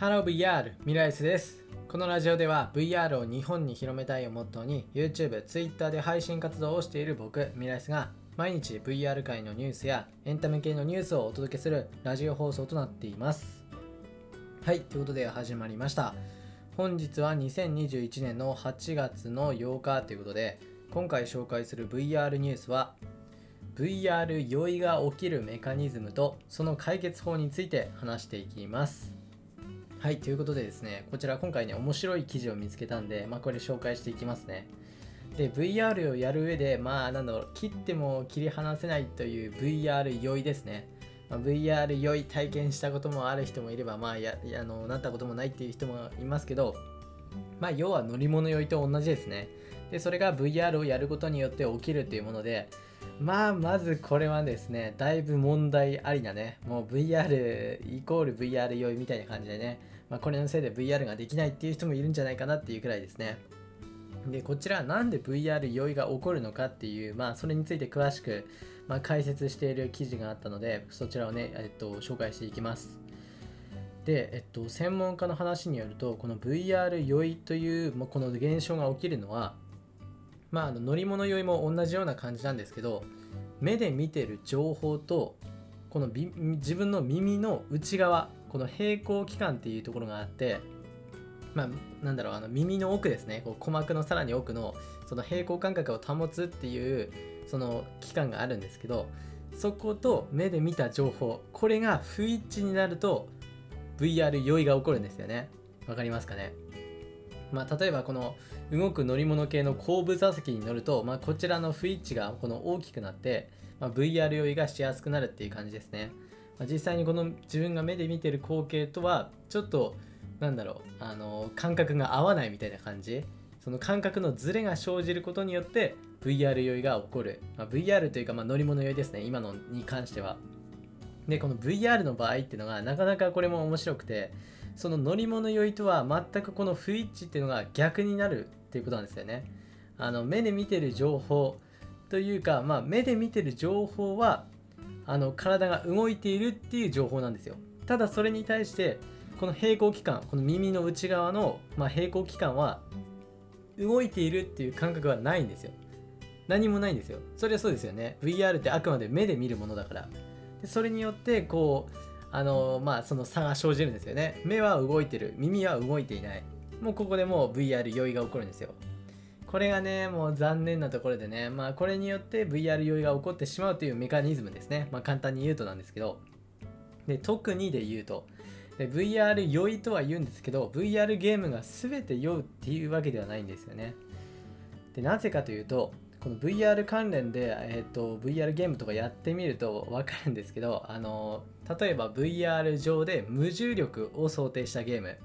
Hello VR ミライスです。このラジオでは VR を日本に広めたいをモットーに YouTube、Twitter で配信活動をしている僕ミライスが毎日 VR 界のニュースやエンタメ系のニュースをお届けするラジオ放送となっています。はいということで始まりました。本日は2021年の8月の8日ということで今回紹介する VR ニュースは VR 酔いが起きるメカニズムとその解決法について話していきます。はいということでですねこちら今回ね面白い記事を見つけたんでまあこれ紹介していきますね。で VR をやる上でまあなんだろう切っても切り離せないという VR 酔いですね。まあ、VR 酔い体験したこともある人もいれば、まあや、あのなったこともないっていう人もいますけど、まあ、要は乗り物酔いと同じですね。で、それが VR をやることによって起きるっていうもので、まあ、まずこれはですね、だいぶ問題ありなね、もう VR イコール VR 酔いみたいな感じでね、まあ、これのせいで VR ができないっていう人もいるんじゃないかなっていうくらいですね。で、こちらなんで VR 酔いが起こるのかっていう、まあ、それについて詳しく、まあ、解説している記事があったので、そちらをね、えっと、紹介していきます。で、えっと、専門家の話によると、この VR 酔いという、まあ、この現象が起きるのは、まあ、あの乗り物酔いも同じような感じなんですけど、目で見てる情報と、この自分の耳の内側、この平行器官っていうところがあって、まあ、なんだろう、あの耳の奥ですね、こう鼓膜のさらに奥の、その平行感覚を保つっていう、その期間があるんですけどそこと目で見た情報これが不一致になると VR 酔いが起こるんですよね。わかりますかね？まあ、例えばこの動く乗り物系の後部座席に乗ると、まあ、こちらの不一致がこの大きくなって、まあ、VR 酔いがしやすくなるっていう感じですね、まあ、実際にこの自分が目で見てる光景とはちょっとなんだろうあの感覚が合わないみたいな感じ。その感覚のズレが生じることによって VR 酔いが起こる、まあ、VR というかま乗り物酔いですね。今のに関しては。でこの VR の場合っていうのがなかなかこれも面白くてその乗り物酔いとは全くこの不一致っていうのが逆になるっていうことなんですよね。あの目で見てる情報というか、まあ、目で見てる情報はあの体が動いているっていう情報なんですよ。ただそれに対してこの平行器官この耳の内側の、まあ、平行器官は動いているっていう感覚はないんですよ。何もないんですよ。それはそうですよね。VR ってあくまで目で見るものだから。でそれによってこうあのまあその差が生じるんですよね。目は動いてる。耳は動いていない。もうここでもう VR 酔いが起こるんですよ。これがねもう残念なところでねまあこれによって VR 酔いが起こってしまうというメカニズムですね。まあ簡単に言うとなんですけど。で特にで言うと。で VR 酔いとは言うんですけど VR ゲームが全て酔うっていうわけではないんですよね。でなぜかというとこの VR 関連で、えーと、VR ゲームとかやってみると分かるんですけどあの例えば VR 上で無重力を想定したゲーム。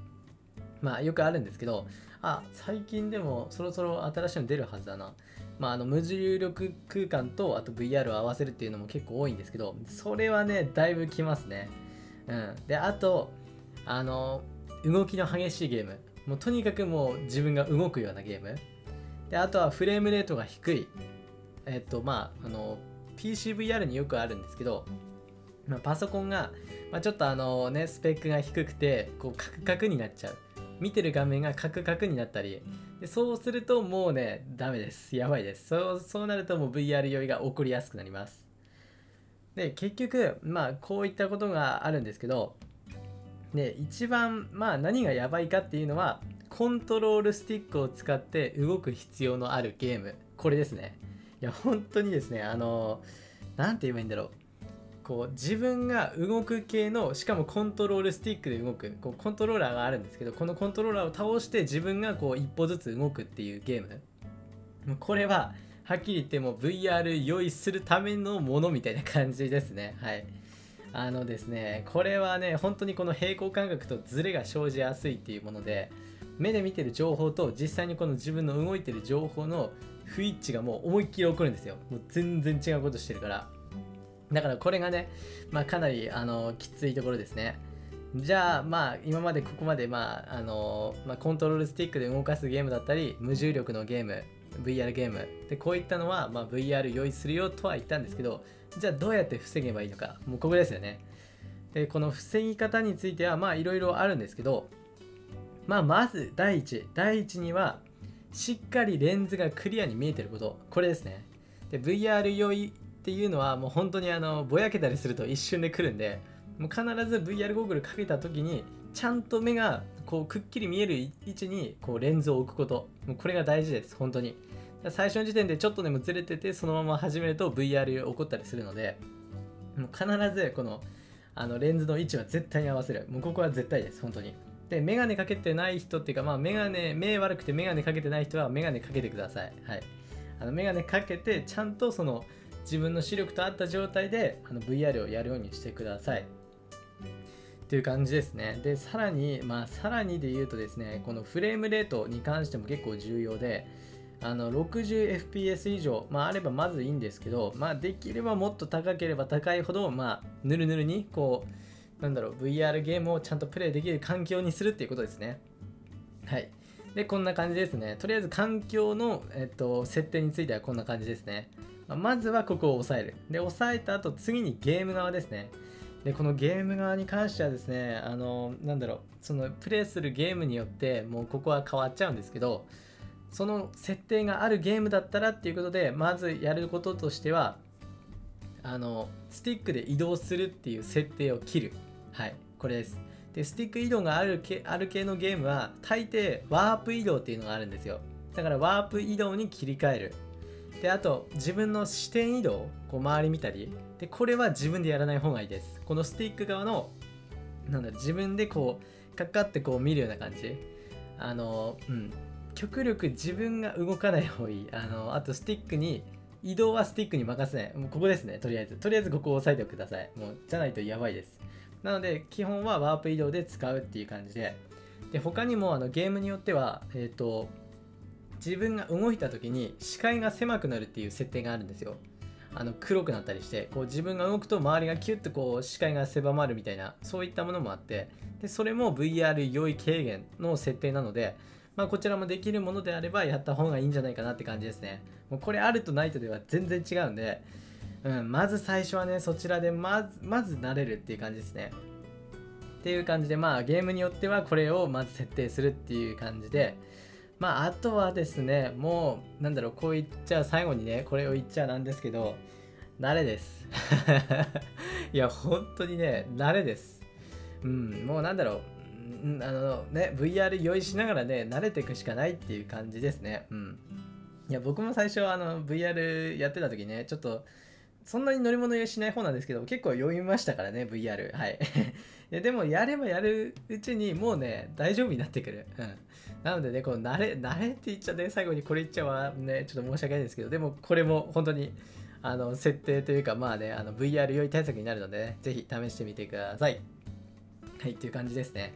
まあよくあるんですけどあ最近でもそろそろ新しいの出るはずだな。まあ、あの無重力空間とあと VR を合わせるっていうのも結構多いんですけどそれはねだいぶきますね。うん。であとあの動きの激しいゲーム。もうとにかくもう自分が動くようなゲーム。であとはフレームレートが低い。えっとまああの PCVR によくあるんですけど、まあ、パソコンが、まあ、ちょっとあのねスペックが低くてこうカクカクになっちゃう。見てる画面がカクカクになったり。でそうするともうねダメです。やばいです。そうそうなるともう VR 酔いが起こりやすくなります。で結局まあこういったことがあるんですけどで一番まあ何がやばいかっていうのはコントロールスティックを使って動く必要のあるゲーム。これですね。いや本当にですねあの何て言えばいいんだろう。こう自分が動く系のしかもコントロールスティックで動く。こうコントローラーがあるんですけどこのコントローラーを倒して自分がこう一歩ずつ動くっていうゲーム。これははっきり言っても VR 用意するためのものみたいな感じですね。はい。あのですねこれはね本当にこの平行感覚とズレが生じやすいっていうもので目で見てる情報と実際にこの自分の動いてる情報の不一致がもう思いっきり起こるんですよ。もう全然違うことしてるから。だからこれがね、まあ、かなりあのきついところですね。じゃあまあ今までここまでまああの、まあ、コントロールスティックで動かすゲームだったり無重力のゲーム VR ゲーム。でこういったのは、まあ、VR 用意するよとは言ったんですけどじゃあどうやって防げばいいのか。もうここですよね。でこの防ぎ方についてはまあいろいろあるんですけどまあまず第一第一にはしっかりレンズがクリアに見えてること。これですね。で VR 酔いっていうのはもう本当にあのぼやけたりすると一瞬で来るんでもう必ず VR ゴーグルかけた時にちゃんと目がこうくっきり見える位置にこうレンズを置くこと。もうこれが大事です本当に。最初の時点でちょっとでもずれててそのまま始めると VR 起こったりするのでもう必ずこのあのレンズの位置は絶対に合わせる。もうここは絶対です本当に。でメガネかけてない人っていうかまあメガネ目悪くてメガネかけてない人はメガネかけてください。はい。あのメガネかけてちゃんとその自分の視力と合った状態であの VR をやるようにしてください。っていう感じですね。で、さらに、まあ、さらにで言うとですね、このフレームレートに関しても結構重要で、あの 60fps 以上、まあ、あればまずいいんですけど、まあ、できればもっと高ければ高いほど、まあ、ぬるぬるに、こう、なんだろう、VR ゲームをちゃんとプレイできる環境にするっていうことですね。はい。で、こんな感じですね。とりあえず環境の、えっと、設定についてはこんな感じですね。まずはここを押さえる。で、押さえた後、次にゲーム側ですね。でこのゲーム側に関してはですねあのなんだろうそのプレイするゲームによってもうここは変わっちゃうんですけどその設定があるゲームだったらっていうことでまずやることとしてはあのスティックで移動するっていう設定を切るはいこれです。でスティック移動がある系ある系のゲームは大抵ワープ移動っていうのがあるんですよ。だからワープ移動に切り替える。であと自分の視点移動こう周り見たり。でこれは自分でやらない方がいいです。このスティック側のなんだ自分でこうかかってこう見るような感じ。あのうん。極力自分が動かない方がいい。あのあとスティックに移動はスティックに任せない。もうここですねとりあえず。とりあえずここを押さえてください。もうじゃないとやばいです。なので基本はワープ移動で使うっていう感じで。で他にもあのゲームによってはえっ、ー、と自分が動いた時に視界が狭くなるっていう設定があるんですよ。あの黒くなったりしてこう自分が動くと周りがキュッとこう視界が狭まるみたいなそういったものもあって。でそれも VR 良い軽減の設定なので、まあ、こちらもできるものであればやった方がいいんじゃないかなって感じですね。もうこれあるとないとでは全然違うんで、うん、まず最初はねそちらでまずまず慣れるっていう感じですねっていう感じでまあゲームによってはこれをまず設定するっていう感じでまあ、あとはですね、もう、なんだろう、こう言っちゃ最後にね、これを言っちゃなんですけど、慣れです。いや、本当にね、慣れです。うん、もうなんだろう、あのね、VR 用意しながらね、慣れていくしかないっていう感じですね。うん。いや、僕も最初、あの、VR やってた時ね、ちょっと、そんなに乗り物用意しない方なんですけど、結構読みましたからね、VR。はい。いやでも、やればやるうちに、もうね、大丈夫になってくる。うん。なのでね、この慣れ、慣れって言っちゃね、最後にこれ言っちゃはね、ちょっと申し訳ないんですけど、でも、これも本当に、あの、設定というか、まあね、あの、VR 用意対策になるので、ね、ぜひ試してみてください。はい、っていう感じですね。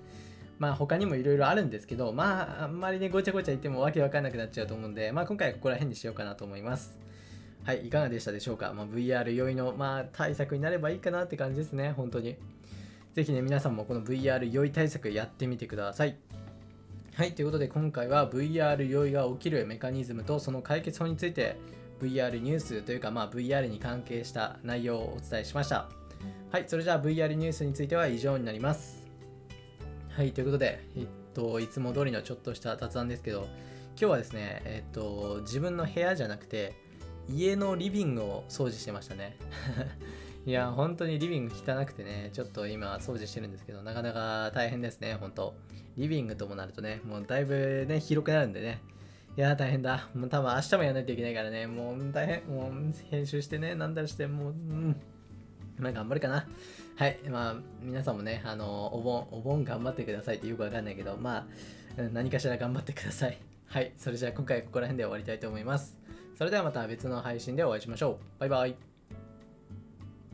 まあ他にもいろいろあるんですけど、まああんまりね、ごちゃごちゃ言ってもわけわかんなくなっちゃうと思うんで、まあ今回はここら辺にしようかなと思います。はい、いかがでしたでしょうか、まあ、VR 酔いの、まあ、対策になればいいかなって感じですね、本当に。ぜひね、皆さんもこの VR 酔い対策やってみてください。はい、ということで今回は VR 酔いが起きるメカニズムとその解決法について VR ニュースというか、まあ、VR に関係した内容をお伝えしました。はい、それじゃあ VR ニュースについては以上になります。はい、ということで、えっと、いつも通りのちょっとした雑談ですけど、今日はですね、えっと、自分の部屋じゃなくて、家のリビングを掃除してましたね。いや本当にリビング汚くてねちょっと今掃除してるんですけどなかなか大変ですね本当。リビングともなるとねもうだいぶね広くなるんでね。いや大変だ。もう多分明日もやらないといけないからね。もう大変もう編集してねなんだりしてもううん。まあ頑張るかな。はいまあ皆さんもねあのお盆お盆頑張ってくださいってよくわかんないけどまあ何かしら頑張ってください。はいそれじゃあ今回ここら辺で終わりたいと思います。それではまた別の配信でお会いしましょう。バイバイ。